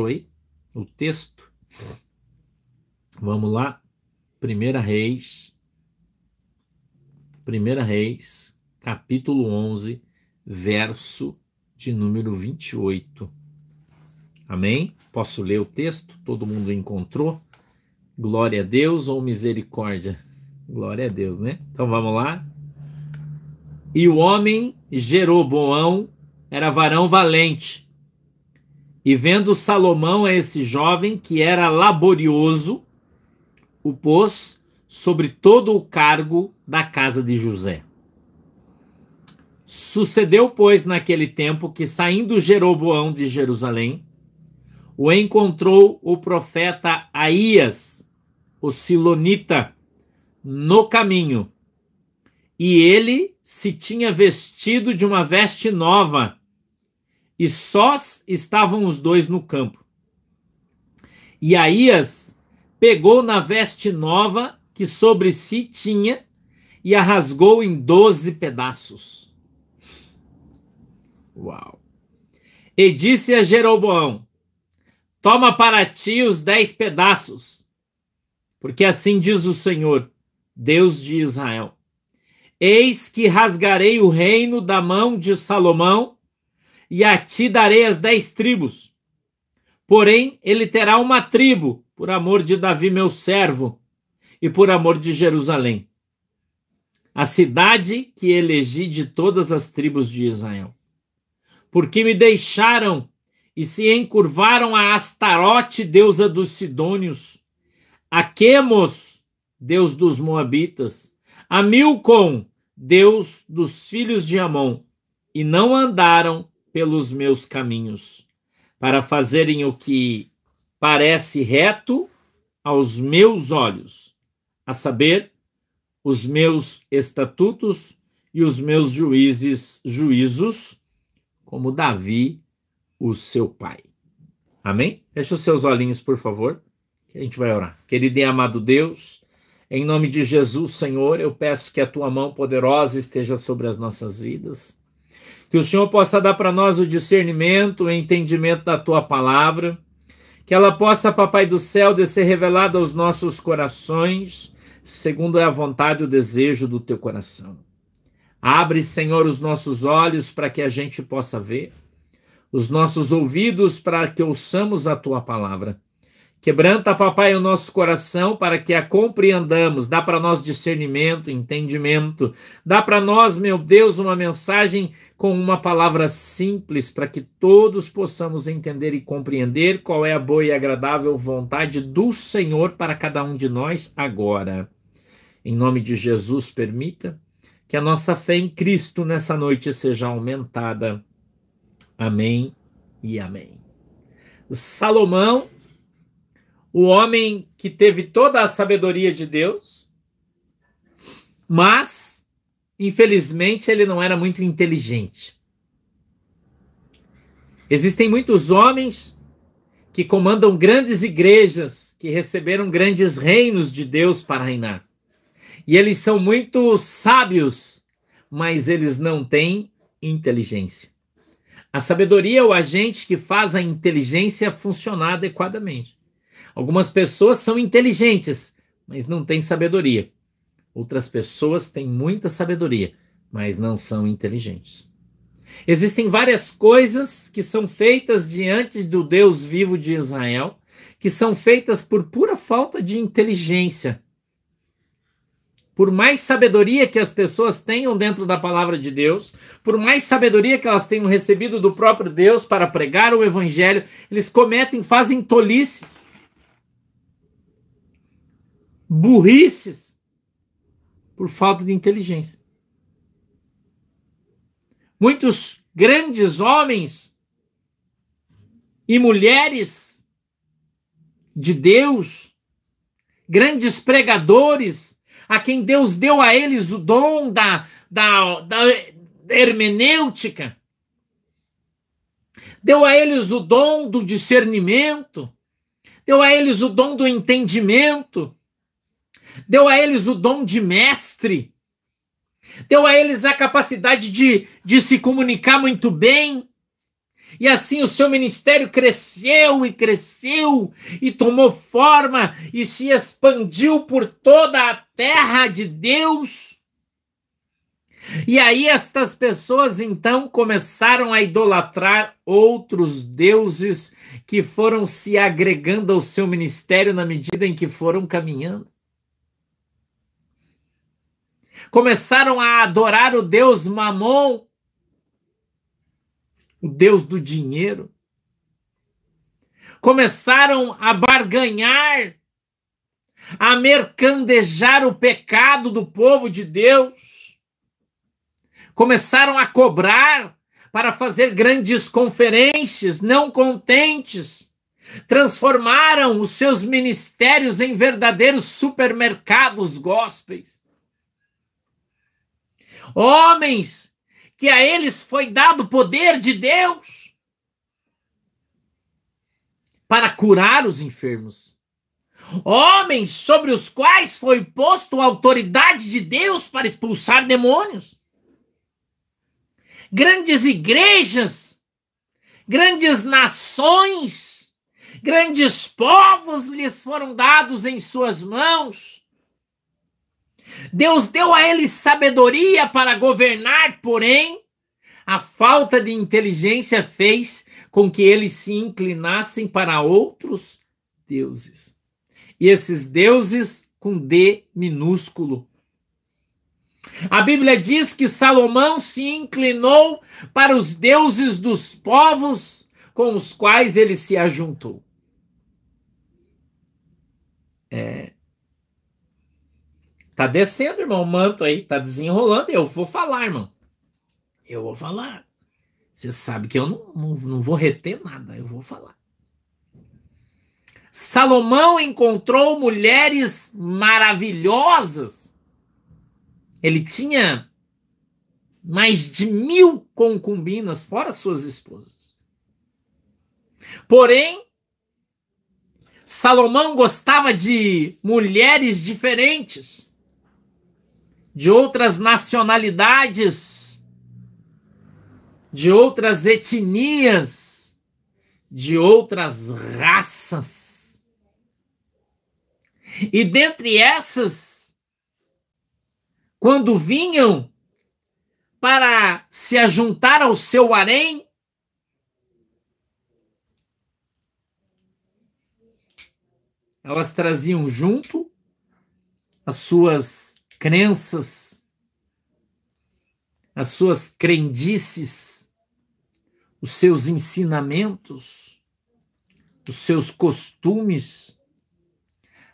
aí o texto? Vamos lá. Primeira Reis. Primeira Reis, capítulo 11, verso de número 28. Amém? Posso ler o texto? Todo mundo encontrou? Glória a Deus ou misericórdia? Glória a Deus, né? Então vamos lá. E o homem Jeroboão era varão valente. E vendo Salomão a esse jovem que era laborioso, o pôs sobre todo o cargo da casa de José. Sucedeu, pois, naquele tempo que, saindo Jeroboão de Jerusalém, o encontrou o profeta Aías, o Silonita, no caminho. E ele se tinha vestido de uma veste nova, e sós estavam os dois no campo. E Aías pegou na veste nova que sobre si tinha e a rasgou em doze pedaços. Uau! E disse a Jeroboão: Toma para ti os dez pedaços, porque assim diz o Senhor, Deus de Israel: Eis que rasgarei o reino da mão de Salomão, e a ti darei as dez tribos. Porém, ele terá uma tribo, por amor de Davi, meu servo, e por amor de Jerusalém, a cidade que elegi de todas as tribos de Israel. Porque me deixaram e se encurvaram a Astarote, deusa dos Sidônios, a Quemos, deus dos Moabitas, a Milcom, deus dos filhos de Amon, e não andaram pelos meus caminhos, para fazerem o que parece reto aos meus olhos a saber, os meus estatutos e os meus juízes, juízos, como Davi, o seu pai. Amém? Feche os seus olhinhos, por favor, que a gente vai orar. Querido e amado Deus, em nome de Jesus, Senhor, eu peço que a tua mão poderosa esteja sobre as nossas vidas. Que o Senhor possa dar para nós o discernimento, o entendimento da tua palavra. Que ela possa, Papai do céu, descer revelada aos nossos corações segundo é a vontade e o desejo do teu coração. Abre, Senhor, os nossos olhos para que a gente possa ver, os nossos ouvidos para que ouçamos a tua palavra. Quebranta, papai, o nosso coração para que a compreendamos. Dá para nós discernimento, entendimento. Dá para nós, meu Deus, uma mensagem com uma palavra simples para que todos possamos entender e compreender qual é a boa e agradável vontade do Senhor para cada um de nós agora. Em nome de Jesus, permita que a nossa fé em Cristo nessa noite seja aumentada. Amém e amém. Salomão o homem que teve toda a sabedoria de Deus, mas, infelizmente, ele não era muito inteligente. Existem muitos homens que comandam grandes igrejas, que receberam grandes reinos de Deus para reinar. E eles são muito sábios, mas eles não têm inteligência. A sabedoria é o agente que faz a inteligência funcionar adequadamente. Algumas pessoas são inteligentes, mas não têm sabedoria. Outras pessoas têm muita sabedoria, mas não são inteligentes. Existem várias coisas que são feitas diante do Deus vivo de Israel, que são feitas por pura falta de inteligência. Por mais sabedoria que as pessoas tenham dentro da palavra de Deus, por mais sabedoria que elas tenham recebido do próprio Deus para pregar o evangelho, eles cometem, fazem tolices burrices por falta de inteligência. Muitos grandes homens e mulheres de Deus, grandes pregadores, a quem Deus deu a eles o dom da, da, da hermenêutica, deu a eles o dom do discernimento, deu a eles o dom do entendimento, deu a eles o dom de mestre, deu a eles a capacidade de, de se comunicar muito bem, E assim o seu ministério cresceu e cresceu e tomou forma e se expandiu por toda a terra de Deus. E aí estas pessoas então começaram a idolatrar outros deuses que foram se agregando ao seu ministério na medida em que foram caminhando. Começaram a adorar o deus Mamon, o Deus do dinheiro. Começaram a barganhar, a mercandejar o pecado do povo de Deus. Começaram a cobrar para fazer grandes conferências, não contentes. Transformaram os seus ministérios em verdadeiros supermercados gospels. Homens que a eles foi dado poder de Deus para curar os enfermos. Homens sobre os quais foi posto a autoridade de Deus para expulsar demônios. Grandes igrejas, grandes nações, grandes povos lhes foram dados em suas mãos Deus deu a eles sabedoria para governar, porém, a falta de inteligência fez com que eles se inclinassem para outros deuses. E esses deuses com D minúsculo. A Bíblia diz que Salomão se inclinou para os deuses dos povos com os quais ele se ajuntou. É, Tá descendo, irmão, o manto aí, tá desenrolando. Eu vou falar, irmão. Eu vou falar. Você sabe que eu não, não, não vou reter nada, eu vou falar. Salomão encontrou mulheres maravilhosas. Ele tinha mais de mil concubinas, fora suas esposas. Porém, Salomão gostava de mulheres diferentes de outras nacionalidades, de outras etnias, de outras raças. E dentre essas, quando vinham para se ajuntar ao seu harém, elas traziam junto as suas crenças, as suas crendices, os seus ensinamentos, os seus costumes,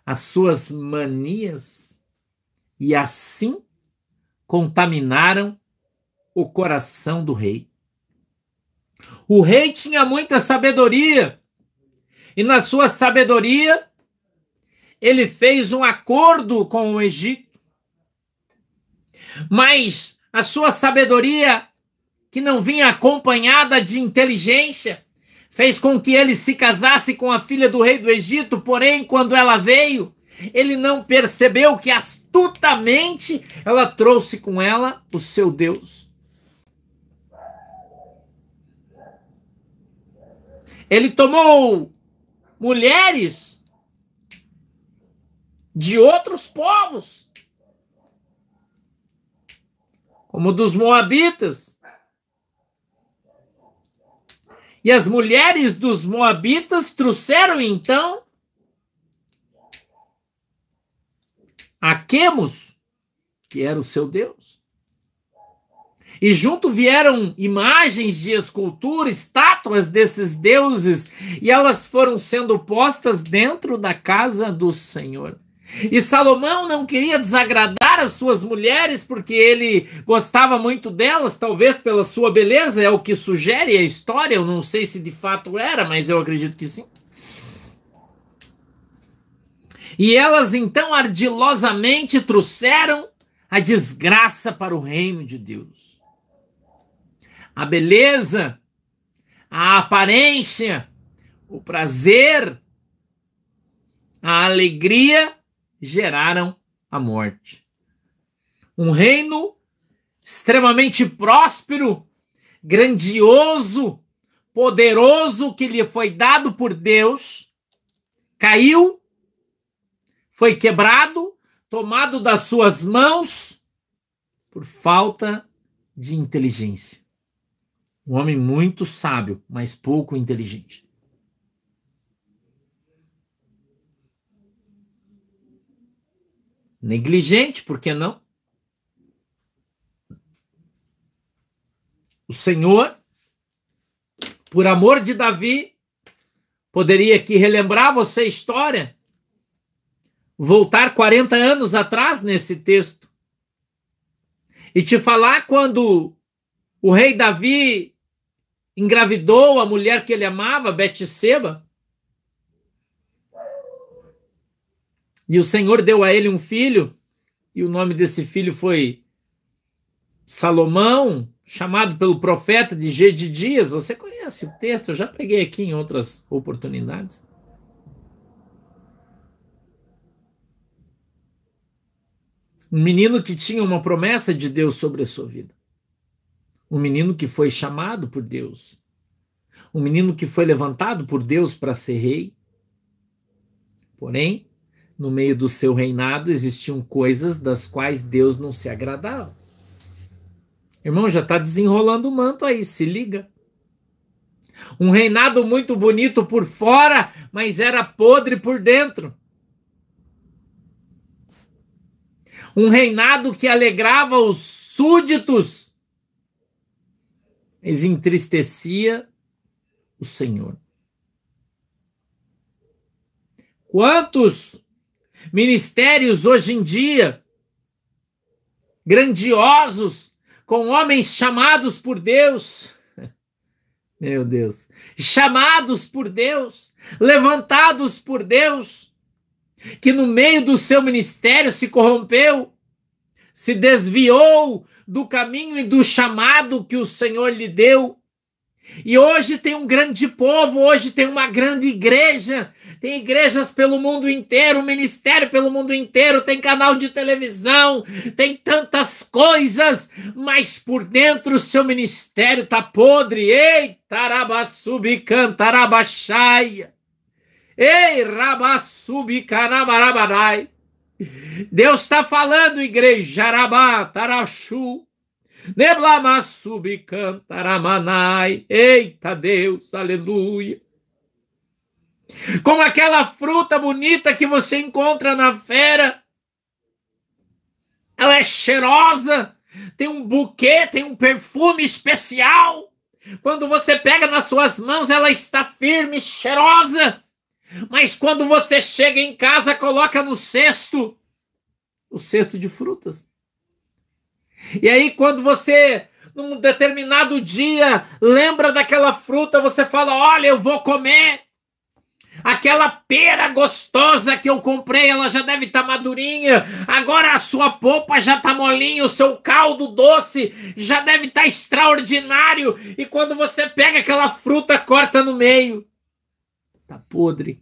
as suas manias, e assim contaminaram o coração do rei. O rei tinha muita sabedoria, e na sua sabedoria, ele fez um acordo com o Egito mas a sua sabedoria, que não vinha acompanhada de inteligência, fez com que ele se casasse com a filha do rei do Egito, porém, quando ela veio, ele não percebeu que astutamente ela trouxe com ela o seu Deus. Ele tomou mulheres de outros povos como dos Moabitas. E as mulheres dos Moabitas trouxeram então a Quemos, que era o seu Deus. E junto vieram imagens de escultura, estátuas desses deuses, e elas foram sendo postas dentro da casa do Senhor. E Salomão não queria desagradar as suas mulheres porque ele gostava muito delas, talvez pela sua beleza, é o que sugere a história. Eu não sei se de fato era, mas eu acredito que sim. E elas então ardilosamente trouxeram a desgraça para o reino de Deus. A beleza, a aparência, o prazer, a alegria geraram a morte. Um reino extremamente próspero, grandioso, poderoso que lhe foi dado por Deus caiu, foi quebrado, tomado das suas mãos por falta de inteligência. Um homem muito sábio, mas pouco inteligente. Negligente, por que não? O Senhor, por amor de Davi, poderia aqui relembrar você a história, voltar 40 anos atrás nesse texto e te falar quando o rei Davi engravidou a mulher que ele amava, Betseba, e o Senhor deu a ele um filho, e o nome desse filho foi Salomão, chamado pelo profeta de G de Dias. Você conhece o texto, eu já preguei aqui em outras oportunidades. Um menino que tinha uma promessa de Deus sobre a sua vida. Um menino que foi chamado por Deus. Um menino que foi levantado por Deus para ser rei. Porém, no meio do seu reinado existiam coisas das quais Deus não se agradava. Irmão, já está desenrolando o manto aí, se liga. Um reinado muito bonito por fora, mas era podre por dentro. Um reinado que alegrava os súditos, mas entristecia o Senhor. Quantos ministérios hoje em dia grandiosos com homens chamados por Deus. Meu Deus. Chamados por Deus, levantados por Deus, que no meio do seu ministério se corrompeu, se desviou do caminho e do chamado que o Senhor lhe deu. E hoje tem um grande povo, hoje tem uma grande igreja tem igrejas pelo mundo inteiro, ministério pelo mundo inteiro, tem canal de televisão, tem tantas coisas, mas por dentro o seu ministério tá podre. Ei, tarabassubicantarabachai. Ei, rabassubicanabarabadai. Deus está falando, igreja, Arabá, Tarachu, Neblamassubicantaраmanai. Eita Deus, aleluia como aquela fruta bonita que você encontra na feira. Ela é cheirosa, tem um buquê, tem um perfume especial. Quando você pega nas suas mãos, ela está firme, cheirosa. Mas quando você chega em casa, coloca no cesto o cesto de frutas. E aí, quando você, num determinado dia, lembra daquela fruta, você fala: Olha, eu vou comer. Aquela pera gostosa que eu comprei, ela já deve estar tá madurinha. Agora a sua polpa já está molinha, o seu caldo doce já deve estar tá extraordinário. E quando você pega aquela fruta, corta no meio, tá podre.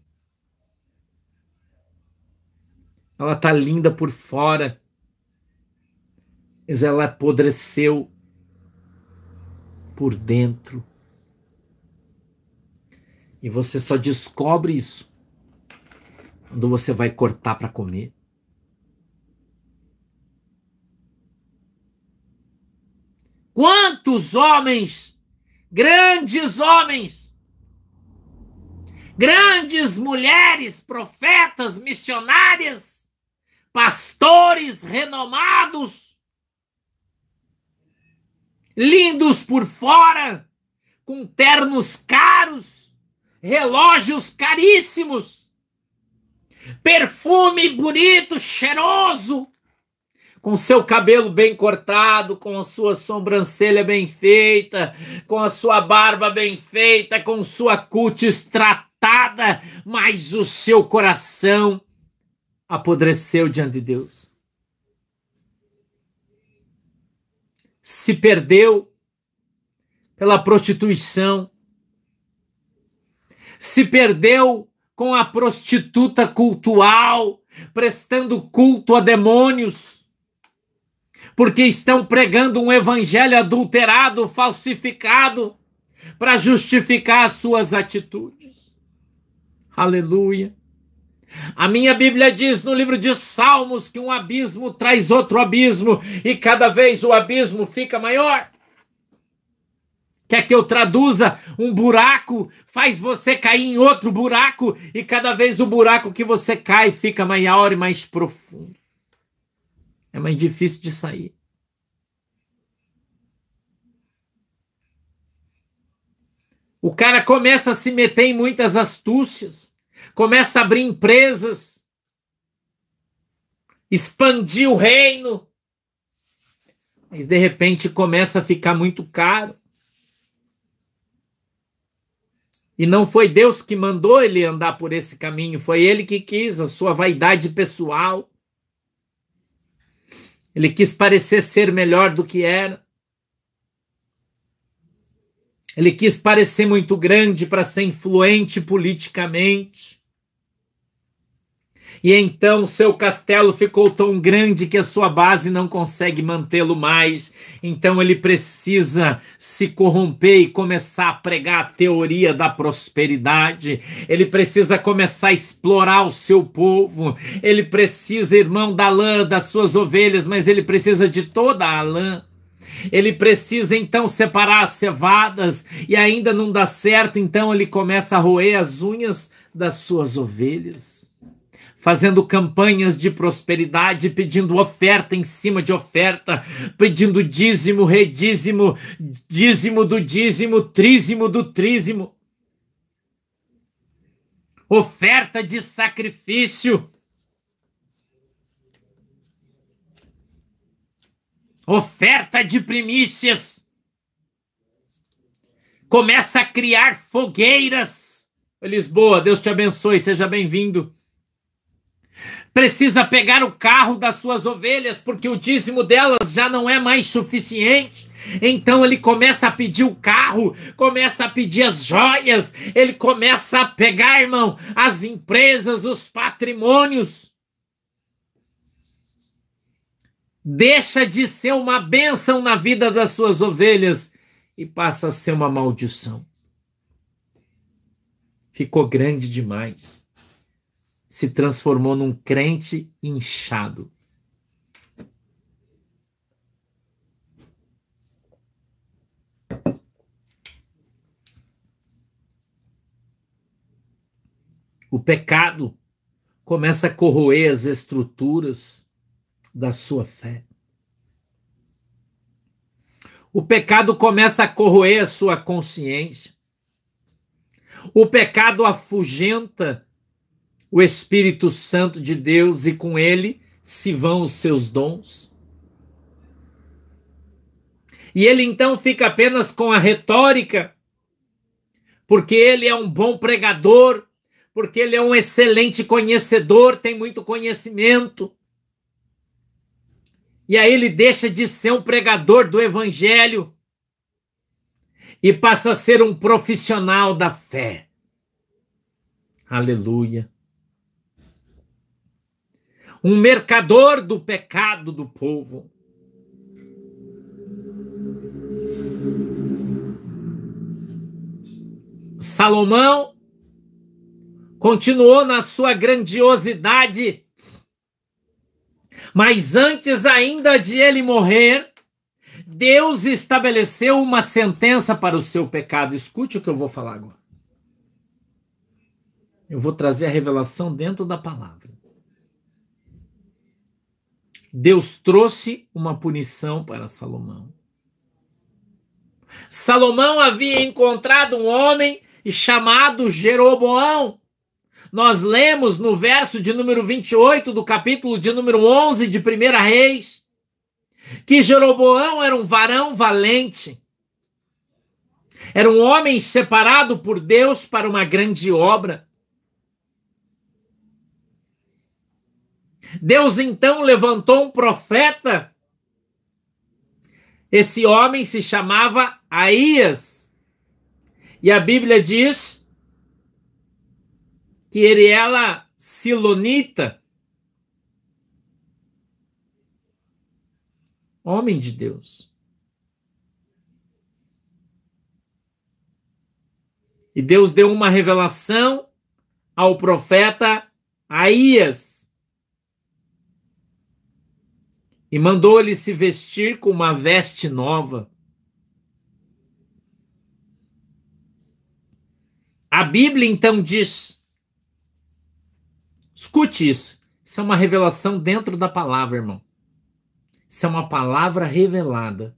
Ela tá linda por fora, mas ela apodreceu por dentro. E você só descobre isso quando você vai cortar para comer. Quantos homens, grandes homens, grandes mulheres, profetas, missionárias, pastores renomados, lindos por fora, com ternos caros, relógios caríssimos, perfume bonito, cheiroso, com seu cabelo bem cortado, com a sua sobrancelha bem feita, com a sua barba bem feita, com sua cutis tratada, mas o seu coração apodreceu diante de Deus. Se perdeu pela prostituição, se perdeu com a prostituta cultual, prestando culto a demônios, porque estão pregando um evangelho adulterado, falsificado, para justificar as suas atitudes. Aleluia. A minha Bíblia diz no livro de Salmos que um abismo traz outro abismo e cada vez o abismo fica maior. Quer que eu traduza? Um buraco faz você cair em outro buraco e cada vez o buraco que você cai fica maior e mais profundo. É mais difícil de sair. O cara começa a se meter em muitas astúcias, começa a abrir empresas, expandir o reino, mas de repente começa a ficar muito caro. E não foi Deus que mandou ele andar por esse caminho, foi ele que quis, a sua vaidade pessoal. Ele quis parecer ser melhor do que era. Ele quis parecer muito grande para ser influente politicamente. E então seu castelo ficou tão grande que a sua base não consegue mantê-lo mais. Então ele precisa se corromper e começar a pregar a teoria da prosperidade. Ele precisa começar a explorar o seu povo. Ele precisa, irmão, da lã das suas ovelhas, mas ele precisa de toda a lã. Ele precisa então separar as cevadas e ainda não dá certo, então ele começa a roer as unhas das suas ovelhas fazendo campanhas de prosperidade, pedindo oferta em cima de oferta, pedindo dízimo, redízimo, dízimo do dízimo, trízimo do trízimo. Oferta de sacrifício. Oferta de primícias. Começa a criar fogueiras. Lisboa, Deus te abençoe, seja bem-vindo precisa pegar o carro das suas ovelhas, porque o dízimo delas já não é mais suficiente. Então ele começa a pedir o carro, começa a pedir as joias, ele começa a pegar, irmão, as empresas, os patrimônios. Deixa de ser uma bênção na vida das suas ovelhas e passa a ser uma maldição. Ficou grande demais se transformou num crente inchado. O pecado começa a corroer as estruturas da sua fé. O pecado começa a corroer a sua consciência. O pecado afugenta o Espírito Santo de Deus e com ele se vão os seus dons. E ele então fica apenas com a retórica, porque ele é um bom pregador, porque ele é um excelente conhecedor, tem muito conhecimento. E aí ele deixa de ser um pregador do evangelho e passa a ser um profissional da fé. Aleluia um mercador do pecado do povo. Salomão continuou na sua grandiosidade, mas antes ainda de ele morrer, Deus estabeleceu uma sentença para o seu pecado. Escute o que eu vou falar agora. Eu vou trazer a revelação dentro da palavra. Deus trouxe uma punição para Salomão. Salomão havia encontrado um homem chamado Jeroboão. Nós lemos no verso de número 28 do capítulo de número 11 de 1 Reis que Jeroboão era um varão valente. Era um homem separado por Deus para uma grande obra. Deus então levantou um profeta. Esse homem se chamava Aías. E a Bíblia diz que ele era silonita. Homem de Deus. E Deus deu uma revelação ao profeta Aías. E mandou ele se vestir com uma veste nova. A Bíblia então diz: escute isso, isso é uma revelação dentro da palavra, irmão. Isso é uma palavra revelada.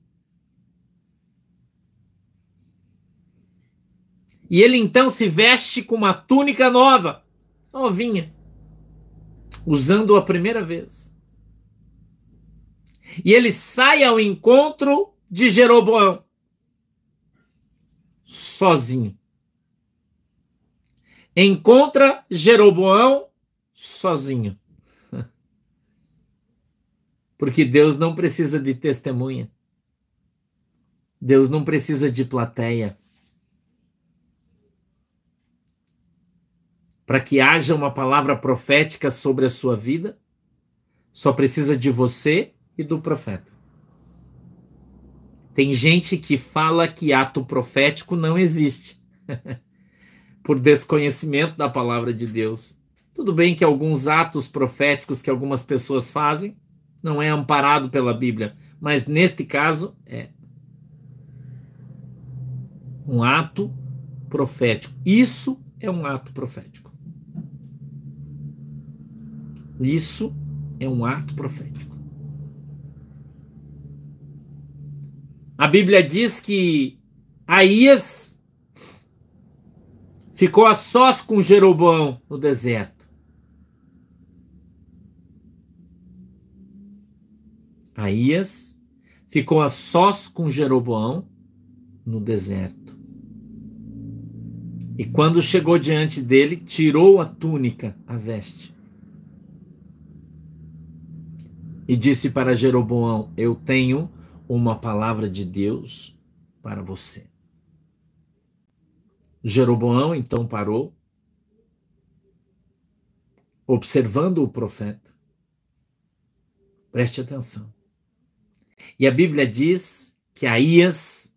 E ele então se veste com uma túnica nova, novinha, usando a primeira vez. E ele sai ao encontro de Jeroboão, sozinho. Encontra Jeroboão sozinho. Porque Deus não precisa de testemunha. Deus não precisa de plateia. para que haja uma palavra profética sobre a sua vida, só precisa de você e do profeta. Tem gente que fala que ato profético não existe, por desconhecimento da palavra de Deus. Tudo bem que alguns atos proféticos que algumas pessoas fazem não é amparado pela Bíblia, mas neste caso é um ato profético. Isso é um ato profético. Isso é um ato profético. A Bíblia diz que Aías ficou a sós com Jeroboão no deserto. Aías ficou a sós com Jeroboão no deserto. E quando chegou diante dele, tirou a túnica, a veste, e disse para Jeroboão: Eu tenho uma palavra de Deus para você. Jeroboão então parou, observando o profeta. Preste atenção. E a Bíblia diz que Aías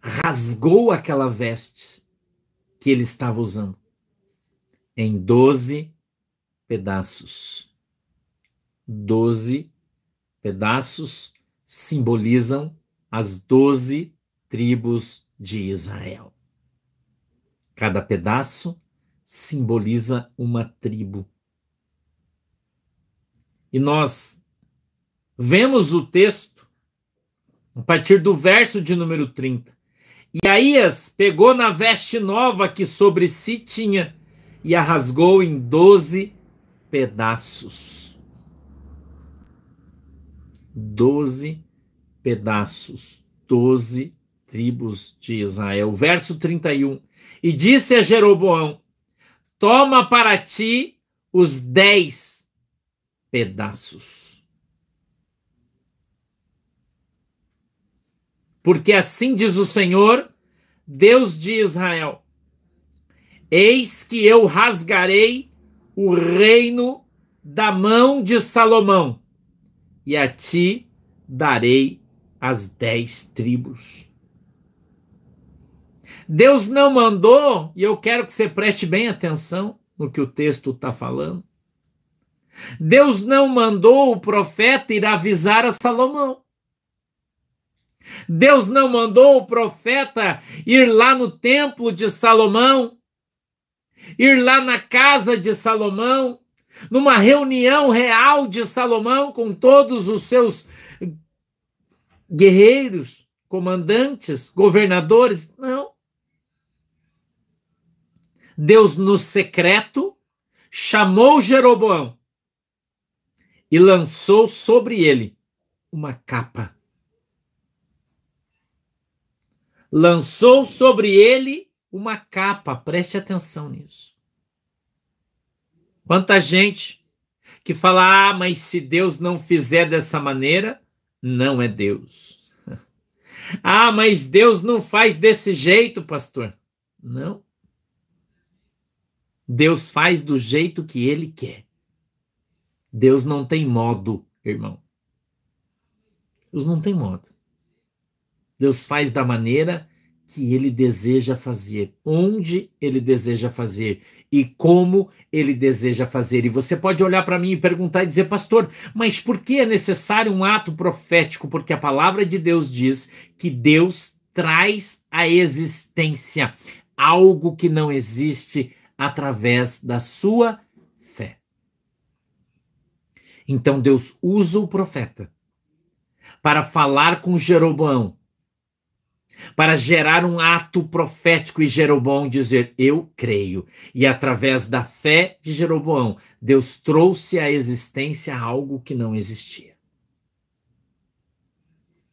rasgou aquela veste que ele estava usando em doze pedaços. Doze pedaços simbolizam as doze tribos de Israel. Cada pedaço simboliza uma tribo. E nós vemos o texto a partir do verso de número 30. E Aías pegou na veste nova que sobre si tinha e a rasgou em doze pedaços doze pedaços, doze tribos de Israel. Verso 31. E disse a Jeroboão: Toma para ti os dez pedaços. Porque assim diz o Senhor, Deus de Israel: Eis que eu rasgarei o reino da mão de Salomão e a ti darei as dez tribos. Deus não mandou, e eu quero que você preste bem atenção no que o texto está falando. Deus não mandou o profeta ir avisar a Salomão. Deus não mandou o profeta ir lá no templo de Salomão, ir lá na casa de Salomão, numa reunião real de Salomão com todos os seus guerreiros, comandantes, governadores. Não. Deus, no secreto, chamou Jeroboão e lançou sobre ele uma capa. Lançou sobre ele uma capa, preste atenção nisso. Quanta gente que fala, ah, mas se Deus não fizer dessa maneira, não é Deus. ah, mas Deus não faz desse jeito, pastor. Não. Deus faz do jeito que ele quer. Deus não tem modo, irmão. Deus não tem modo. Deus faz da maneira que ele deseja fazer, onde ele deseja fazer e como ele deseja fazer. E você pode olhar para mim e perguntar e dizer, pastor, mas por que é necessário um ato profético? Porque a palavra de Deus diz que Deus traz à existência algo que não existe através da sua fé. Então Deus usa o profeta para falar com Jeroboão para gerar um ato profético e Jeroboão dizer: Eu creio. E através da fé de Jeroboão, Deus trouxe à existência algo que não existia.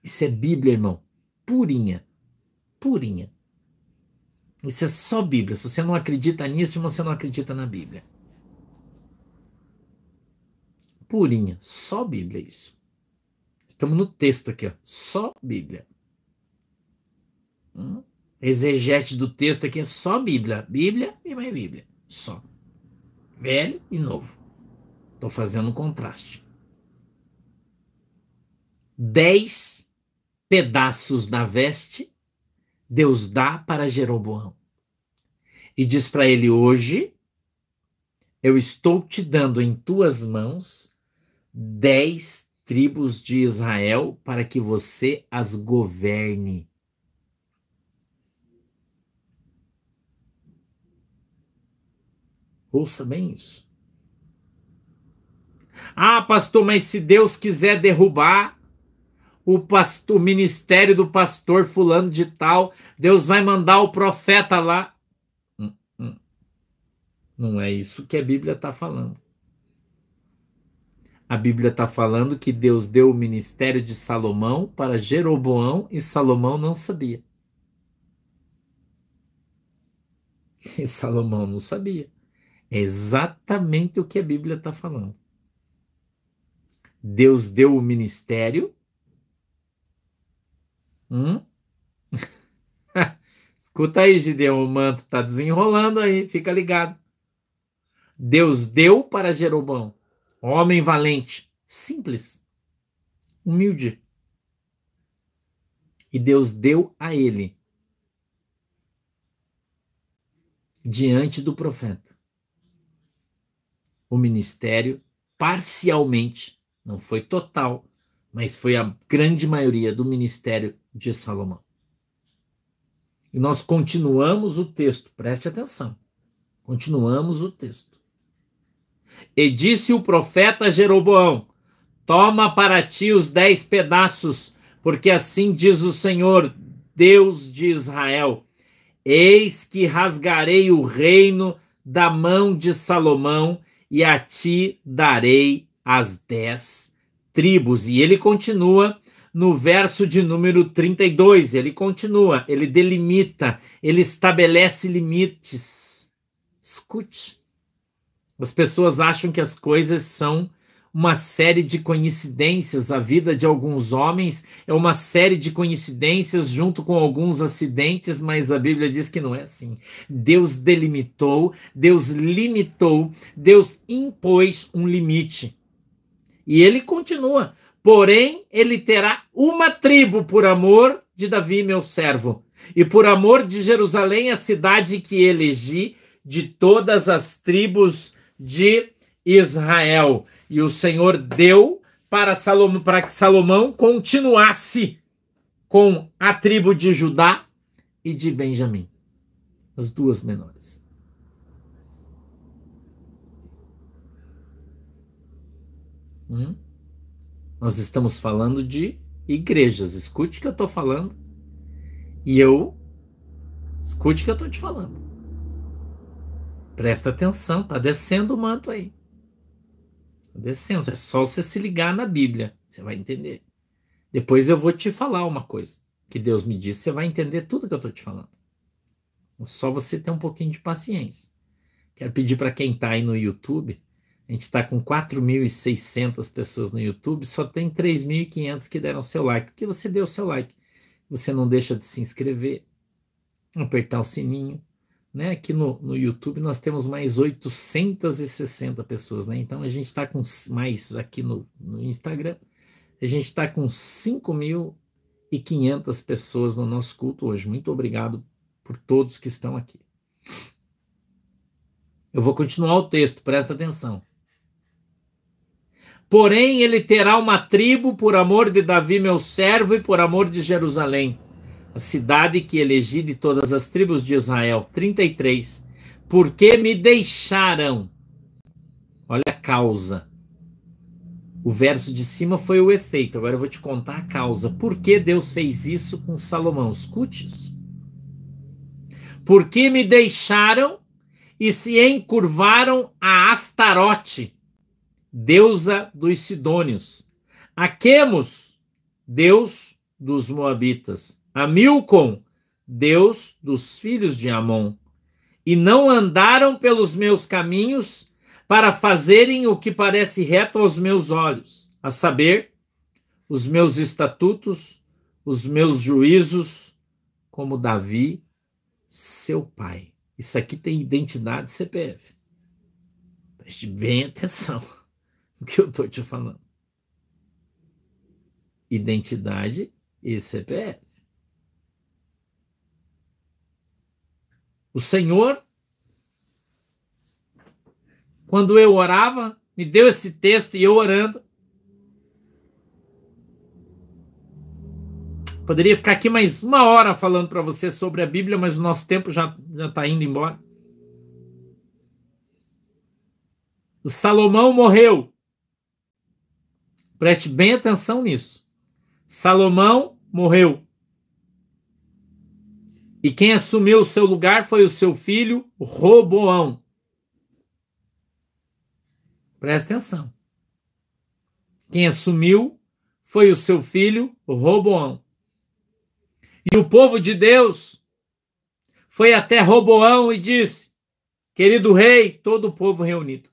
Isso é Bíblia, irmão. Purinha. Purinha. Isso é só Bíblia. Se você não acredita nisso, você não acredita na Bíblia. Purinha. Só Bíblia isso. Estamos no texto aqui, ó. Só Bíblia. Hum? Exegete do texto aqui é só Bíblia. Bíblia e mais Bíblia. Só. Velho e novo. Estou fazendo um contraste. Dez pedaços da veste Deus dá para Jeroboão. E diz para ele: Hoje eu estou te dando em tuas mãos dez tribos de Israel para que você as governe. Ouça bem isso. Ah, pastor, mas se Deus quiser derrubar o, pastor, o ministério do pastor fulano de tal, Deus vai mandar o profeta lá. Hum, hum. Não é isso que a Bíblia está falando. A Bíblia está falando que Deus deu o ministério de Salomão para Jeroboão e Salomão não sabia. E Salomão não sabia. É exatamente o que a Bíblia está falando. Deus deu o ministério. Hum? Escuta aí, Gideão, o manto está desenrolando aí, fica ligado. Deus deu para Jeroboão, homem valente, simples, humilde. E Deus deu a ele diante do profeta o ministério parcialmente, não foi total, mas foi a grande maioria do ministério de Salomão. E nós continuamos o texto, preste atenção. Continuamos o texto. E disse o profeta Jeroboão: Toma para ti os dez pedaços, porque assim diz o Senhor, Deus de Israel: Eis que rasgarei o reino da mão de Salomão e a ti darei as dez tribos. E ele continua no verso de número 32, ele continua, ele delimita, ele estabelece limites. Escute. As pessoas acham que as coisas são uma série de coincidências. A vida de alguns homens é uma série de coincidências junto com alguns acidentes, mas a Bíblia diz que não é assim. Deus delimitou, Deus limitou, Deus impôs um limite. E ele continua. Porém, ele terá uma tribo por amor de Davi, meu servo, e por amor de Jerusalém, a cidade que elegi de todas as tribos de Israel. E o Senhor deu para Salomão para que Salomão continuasse com a tribo de Judá e de Benjamim, as duas menores. Hum? Nós estamos falando de igrejas. Escute o que eu estou falando. E eu escute o que eu estou te falando. Presta atenção, tá descendo o manto aí descendo. É só você se ligar na Bíblia, você vai entender. Depois eu vou te falar uma coisa que Deus me disse, você vai entender tudo que eu estou te falando. É só você ter um pouquinho de paciência. Quero pedir para quem está aí no YouTube, a gente está com 4.600 pessoas no YouTube, só tem 3.500 que deram seu like. Porque você deu seu like. Você não deixa de se inscrever, apertar o sininho, né? Aqui no, no YouTube nós temos mais 860 pessoas, né? Então a gente está com mais aqui no, no Instagram, a gente está com 5 mil e 500 pessoas no nosso culto hoje. Muito obrigado por todos que estão aqui. Eu vou continuar o texto, presta atenção. Porém, ele terá uma tribo por amor de Davi, meu servo, e por amor de Jerusalém, cidade que elegi de todas as tribos de Israel. 33. Porque me deixaram. Olha a causa. O verso de cima foi o efeito. Agora eu vou te contar a causa. Por que Deus fez isso com Salomão? Escute isso. Porque me deixaram e se encurvaram a Astarote deusa dos Sidônios, a Quemos, deus dos Moabitas, a Milcom, deus dos filhos de Amon, e não andaram pelos meus caminhos para fazerem o que parece reto aos meus olhos, a saber, os meus estatutos, os meus juízos, como Davi, seu pai. Isso aqui tem identidade CPF. Preste bem atenção o que eu estou te falando. Identidade e CPF. O Senhor, quando eu orava, me deu esse texto e eu orando. Poderia ficar aqui mais uma hora falando para você sobre a Bíblia, mas o nosso tempo já está indo embora. Salomão morreu. Preste bem atenção nisso. Salomão morreu. E quem assumiu o seu lugar foi o seu filho Roboão. Preste atenção. Quem assumiu foi o seu filho Roboão. E o povo de Deus foi até Roboão e disse: Querido rei, todo o povo reunido.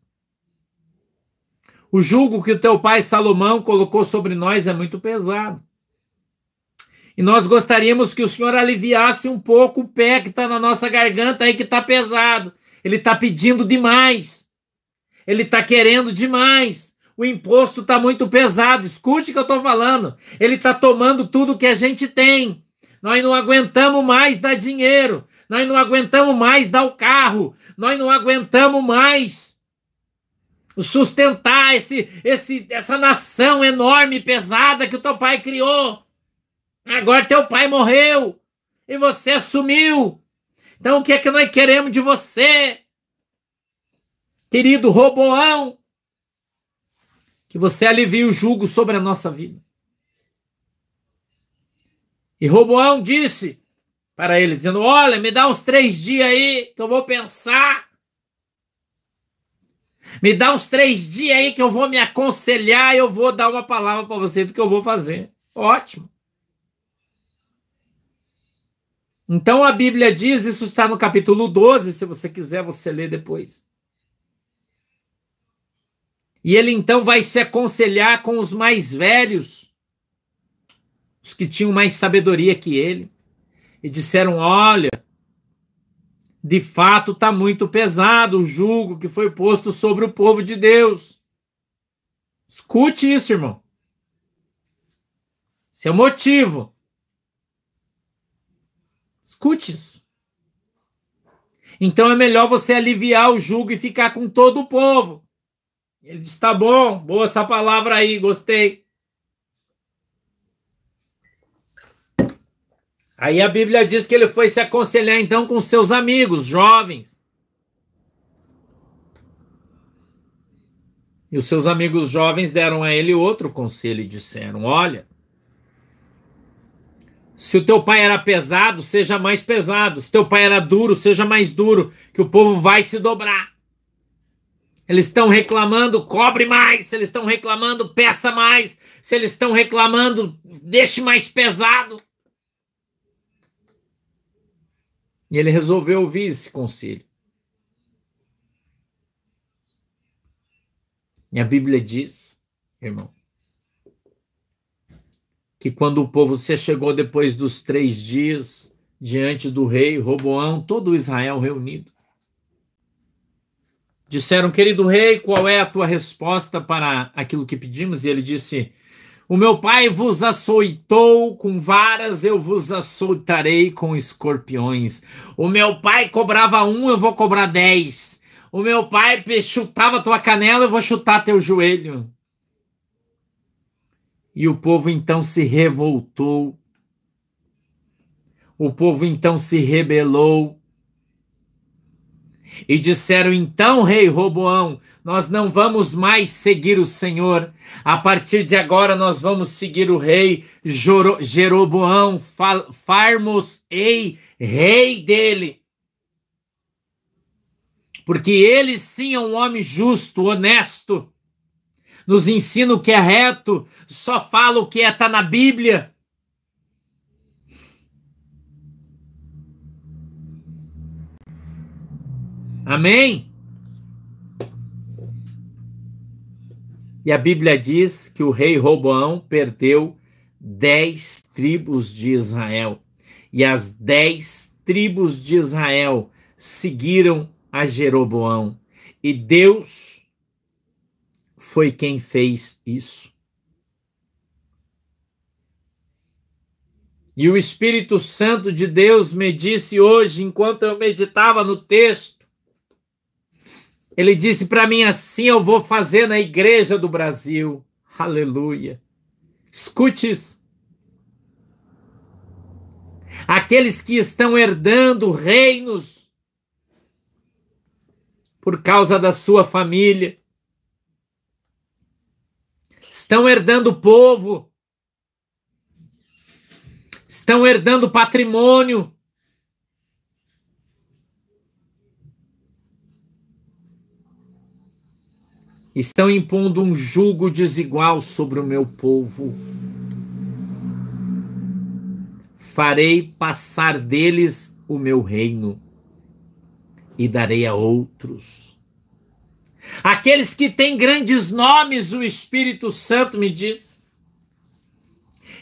O jugo que o teu pai Salomão colocou sobre nós é muito pesado. E nós gostaríamos que o Senhor aliviasse um pouco o pé que está na nossa garganta aí, que está pesado. Ele está pedindo demais. Ele está querendo demais. O imposto está muito pesado. Escute o que eu estou falando. Ele está tomando tudo que a gente tem. Nós não aguentamos mais dar dinheiro. Nós não aguentamos mais dar o carro. Nós não aguentamos mais sustentar esse, esse, essa nação enorme e pesada que o teu pai criou. Agora teu pai morreu e você assumiu. Então o que é que nós queremos de você? Querido Roboão, que você alivie o jugo sobre a nossa vida. E Roboão disse para ele, dizendo: Olha, me dá uns três dias aí que eu vou pensar me dá uns três dias aí que eu vou me aconselhar e eu vou dar uma palavra para você do que eu vou fazer. Ótimo. Então a Bíblia diz, isso está no capítulo 12, se você quiser, você lê depois. E ele então vai se aconselhar com os mais velhos, os que tinham mais sabedoria que ele, e disseram: Olha, de fato está muito pesado o jugo que foi posto sobre o povo de Deus. Escute isso, irmão. Esse é o motivo. Escute isso. Então é melhor você aliviar o jugo e ficar com todo o povo. Ele disse: tá bom, boa essa palavra aí, gostei. Aí a Bíblia diz que ele foi se aconselhar então com seus amigos jovens. E os seus amigos jovens deram a ele outro conselho e disseram: Olha, se o teu pai era pesado, seja mais pesado. Se teu pai era duro, seja mais duro, que o povo vai se dobrar. Eles estão reclamando, cobre mais. Se eles estão reclamando, peça mais. Se eles estão reclamando, deixe mais pesado. E ele resolveu ouvir esse conselho. E a Bíblia diz, irmão, que quando o povo se chegou depois dos três dias diante do rei Roboão, todo Israel reunido, disseram, querido rei, qual é a tua resposta para aquilo que pedimos? E ele disse: O meu pai vos açoitou com varas, eu vos açoitarei com escorpiões. O meu pai cobrava um, eu vou cobrar dez. O meu pai chutava tua canela, eu vou chutar teu joelho. E o povo então se revoltou. O povo então se rebelou e disseram: Então, rei Roboão, nós não vamos mais seguir o Senhor. A partir de agora, nós vamos seguir o rei Jeroboão, farmos ei, rei dele. Porque ele sim é um homem justo, honesto, nos ensina o que é reto, só fala o que é tá na Bíblia. Amém? E a Bíblia diz que o rei Roboão perdeu dez tribos de Israel. E as dez tribos de Israel seguiram a Jeroboão. E Deus foi quem fez isso. E o Espírito Santo de Deus me disse hoje, enquanto eu meditava no texto, ele disse para mim assim: eu vou fazer na igreja do Brasil. Aleluia. Escute isso. Aqueles que estão herdando reinos por causa da sua família, estão herdando povo, estão herdando patrimônio, estão impondo um jugo desigual sobre o meu povo. Farei passar deles o meu reino e darei a outros. Aqueles que têm grandes nomes, o Espírito Santo me diz,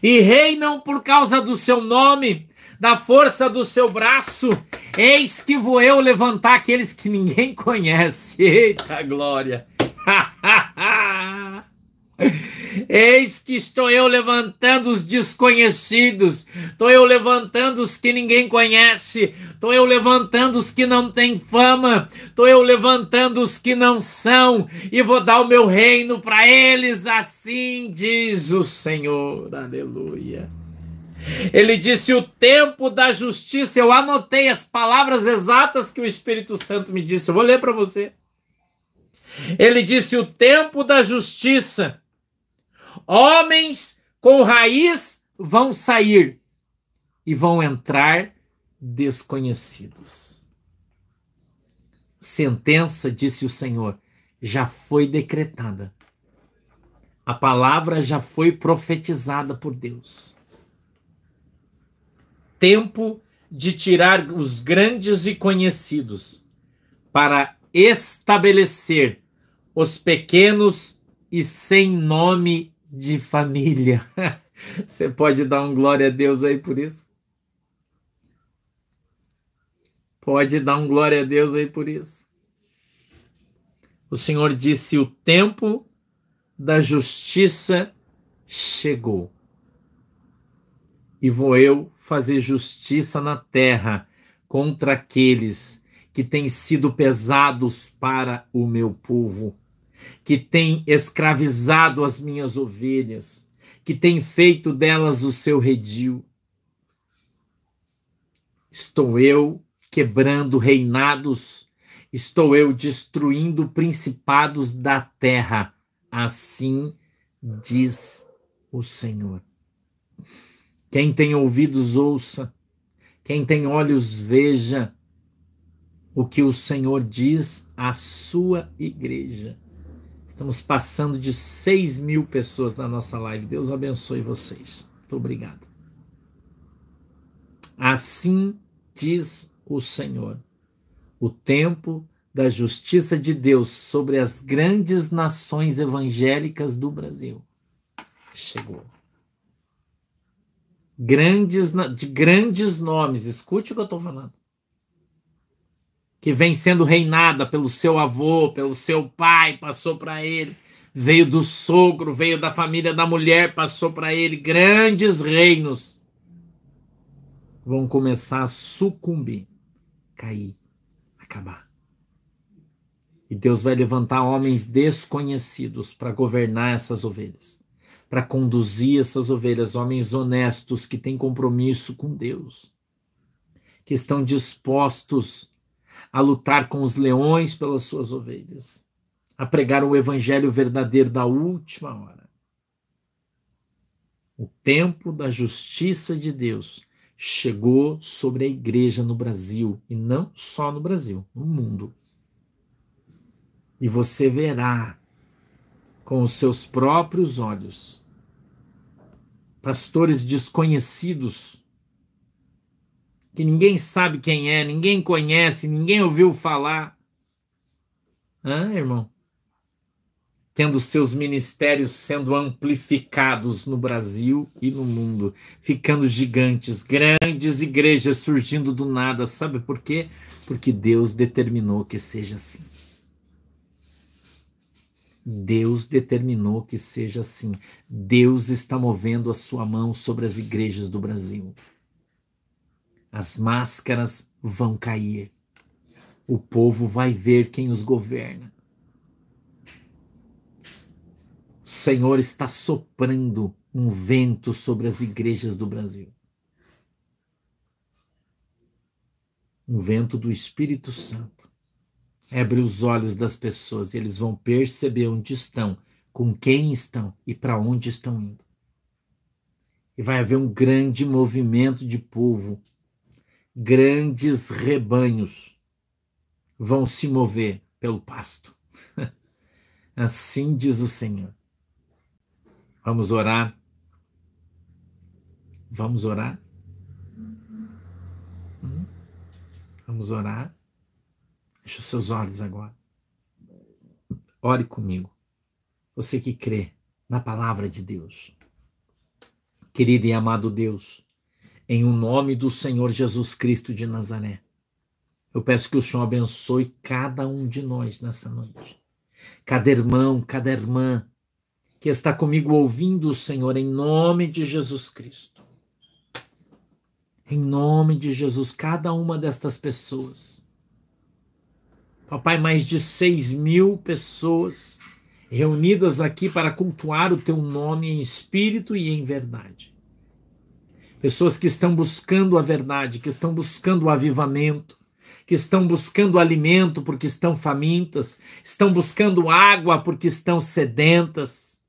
e reinam por causa do seu nome, da força do seu braço, eis que vou eu levantar aqueles que ninguém conhece. Eita glória! Eis que estou eu levantando os desconhecidos, estou eu levantando os que ninguém conhece, estou eu levantando os que não têm fama, estou eu levantando os que não são, e vou dar o meu reino para eles, assim diz o Senhor. Aleluia. Ele disse: o tempo da justiça. Eu anotei as palavras exatas que o Espírito Santo me disse. Eu vou ler para você. Ele disse: o tempo da justiça. Homens com raiz vão sair e vão entrar desconhecidos. Sentença, disse o Senhor, já foi decretada. A palavra já foi profetizada por Deus. Tempo de tirar os grandes e conhecidos para estabelecer os pequenos e sem nome de família. Você pode dar um glória a Deus aí por isso? Pode dar um glória a Deus aí por isso. O Senhor disse: o tempo da justiça chegou. E vou eu fazer justiça na terra contra aqueles que têm sido pesados para o meu povo que tem escravizado as minhas ovelhas, que tem feito delas o seu redil. Estou eu quebrando reinados, estou eu destruindo principados da terra, assim diz o Senhor. Quem tem ouvidos, ouça, quem tem olhos, veja o que o Senhor diz à sua igreja. Estamos passando de 6 mil pessoas na nossa live. Deus abençoe vocês. Muito obrigado. Assim diz o Senhor: o tempo da justiça de Deus sobre as grandes nações evangélicas do Brasil chegou. Grandes, de grandes nomes, escute o que eu estou falando que vem sendo reinada pelo seu avô, pelo seu pai, passou para ele, veio do sogro, veio da família da mulher, passou para ele grandes reinos. Vão começar a sucumbir, cair, acabar. E Deus vai levantar homens desconhecidos para governar essas ovelhas, para conduzir essas ovelhas, homens honestos que têm compromisso com Deus, que estão dispostos a lutar com os leões pelas suas ovelhas, a pregar o evangelho verdadeiro da última hora. O tempo da justiça de Deus chegou sobre a igreja no Brasil, e não só no Brasil, no mundo. E você verá com os seus próprios olhos pastores desconhecidos que ninguém sabe quem é, ninguém conhece, ninguém ouviu falar. Hã, irmão? Tendo seus ministérios sendo amplificados no Brasil e no mundo, ficando gigantes, grandes igrejas surgindo do nada. Sabe por quê? Porque Deus determinou que seja assim. Deus determinou que seja assim. Deus está movendo a sua mão sobre as igrejas do Brasil. As máscaras vão cair. O povo vai ver quem os governa. O Senhor está soprando um vento sobre as igrejas do Brasil. Um vento do Espírito Santo. Abre os olhos das pessoas e eles vão perceber onde estão, com quem estão e para onde estão indo. E vai haver um grande movimento de povo grandes rebanhos vão se mover pelo pasto. Assim diz o Senhor. Vamos orar. Vamos orar. Hum? Vamos orar. Feche os seus olhos agora. Ore comigo. Você que crê na palavra de Deus. Querido e amado Deus, em o um nome do Senhor Jesus Cristo de Nazaré. Eu peço que o Senhor abençoe cada um de nós nessa noite. Cada irmão, cada irmã que está comigo ouvindo o Senhor, em nome de Jesus Cristo. Em nome de Jesus, cada uma destas pessoas. Papai, mais de seis mil pessoas reunidas aqui para cultuar o teu nome em espírito e em verdade pessoas que estão buscando a verdade, que estão buscando o avivamento, que estão buscando alimento porque estão famintas, estão buscando água porque estão sedentas.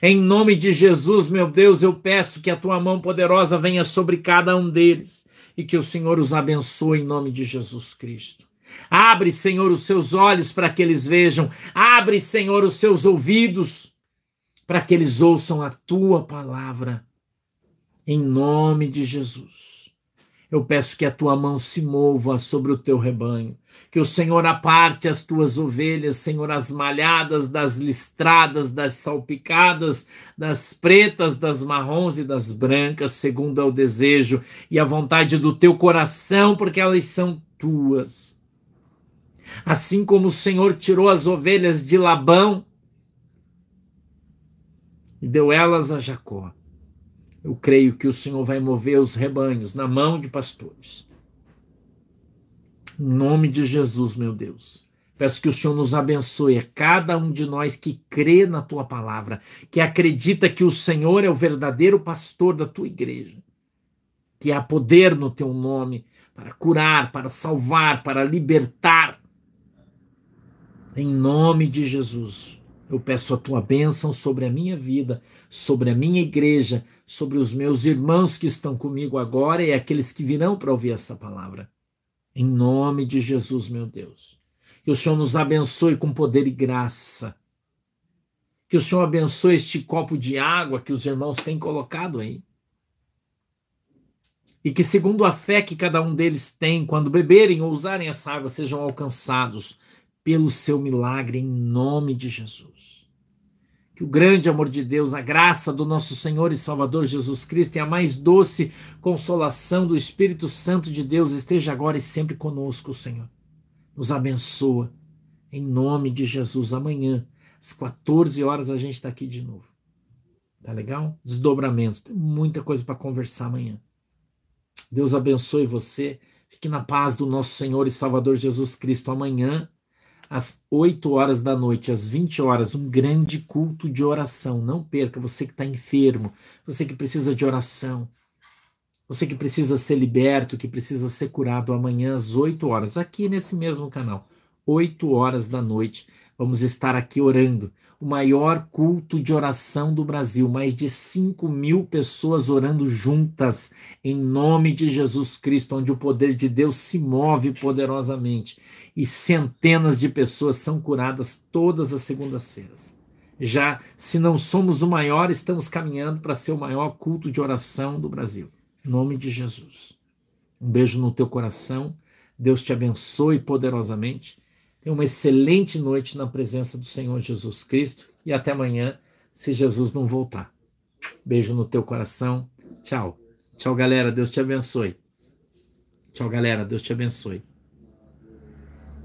Em nome de Jesus, meu Deus, eu peço que a tua mão poderosa venha sobre cada um deles e que o Senhor os abençoe em nome de Jesus Cristo. Abre, Senhor, os seus olhos para que eles vejam, abre, Senhor, os seus ouvidos para que eles ouçam a tua palavra em nome de Jesus. Eu peço que a tua mão se mova sobre o teu rebanho, que o Senhor aparte as tuas ovelhas, Senhor, as malhadas, das listradas, das salpicadas, das pretas, das marrons e das brancas, segundo é o desejo e a vontade do teu coração, porque elas são tuas. Assim como o Senhor tirou as ovelhas de Labão e deu elas a Jacó eu creio que o Senhor vai mover os rebanhos na mão de pastores. Em nome de Jesus, meu Deus. Peço que o Senhor nos abençoe, cada um de nós que crê na tua palavra, que acredita que o Senhor é o verdadeiro pastor da tua igreja, que há poder no teu nome para curar, para salvar, para libertar. Em nome de Jesus. Eu peço a tua bênção sobre a minha vida, sobre a minha igreja, sobre os meus irmãos que estão comigo agora e aqueles que virão para ouvir essa palavra. Em nome de Jesus, meu Deus. Que o Senhor nos abençoe com poder e graça. Que o Senhor abençoe este copo de água que os irmãos têm colocado aí. E que, segundo a fé que cada um deles tem, quando beberem ou usarem essa água, sejam alcançados pelo seu milagre em nome de Jesus. Que o grande amor de Deus, a graça do nosso Senhor e Salvador Jesus Cristo e a mais doce consolação do Espírito Santo de Deus esteja agora e sempre conosco, Senhor. Nos abençoa. Em nome de Jesus, amanhã, às 14 horas, a gente está aqui de novo. Tá legal? Desdobramentos. Tem muita coisa para conversar amanhã. Deus abençoe você. Fique na paz do nosso Senhor e Salvador Jesus Cristo. Amanhã, às 8 horas da noite, às 20 horas, um grande culto de oração. Não perca, você que está enfermo, você que precisa de oração, você que precisa ser liberto, que precisa ser curado amanhã às 8 horas, aqui nesse mesmo canal. 8 horas da noite. Vamos estar aqui orando. O maior culto de oração do Brasil. Mais de 5 mil pessoas orando juntas, em nome de Jesus Cristo, onde o poder de Deus se move poderosamente. E centenas de pessoas são curadas todas as segundas-feiras. Já, se não somos o maior, estamos caminhando para ser o maior culto de oração do Brasil. Em nome de Jesus. Um beijo no teu coração. Deus te abençoe poderosamente Tenha uma excelente noite na presença do Senhor Jesus Cristo e até amanhã, se Jesus não voltar. Beijo no teu coração. Tchau. Tchau, galera. Deus te abençoe. Tchau, galera. Deus te abençoe.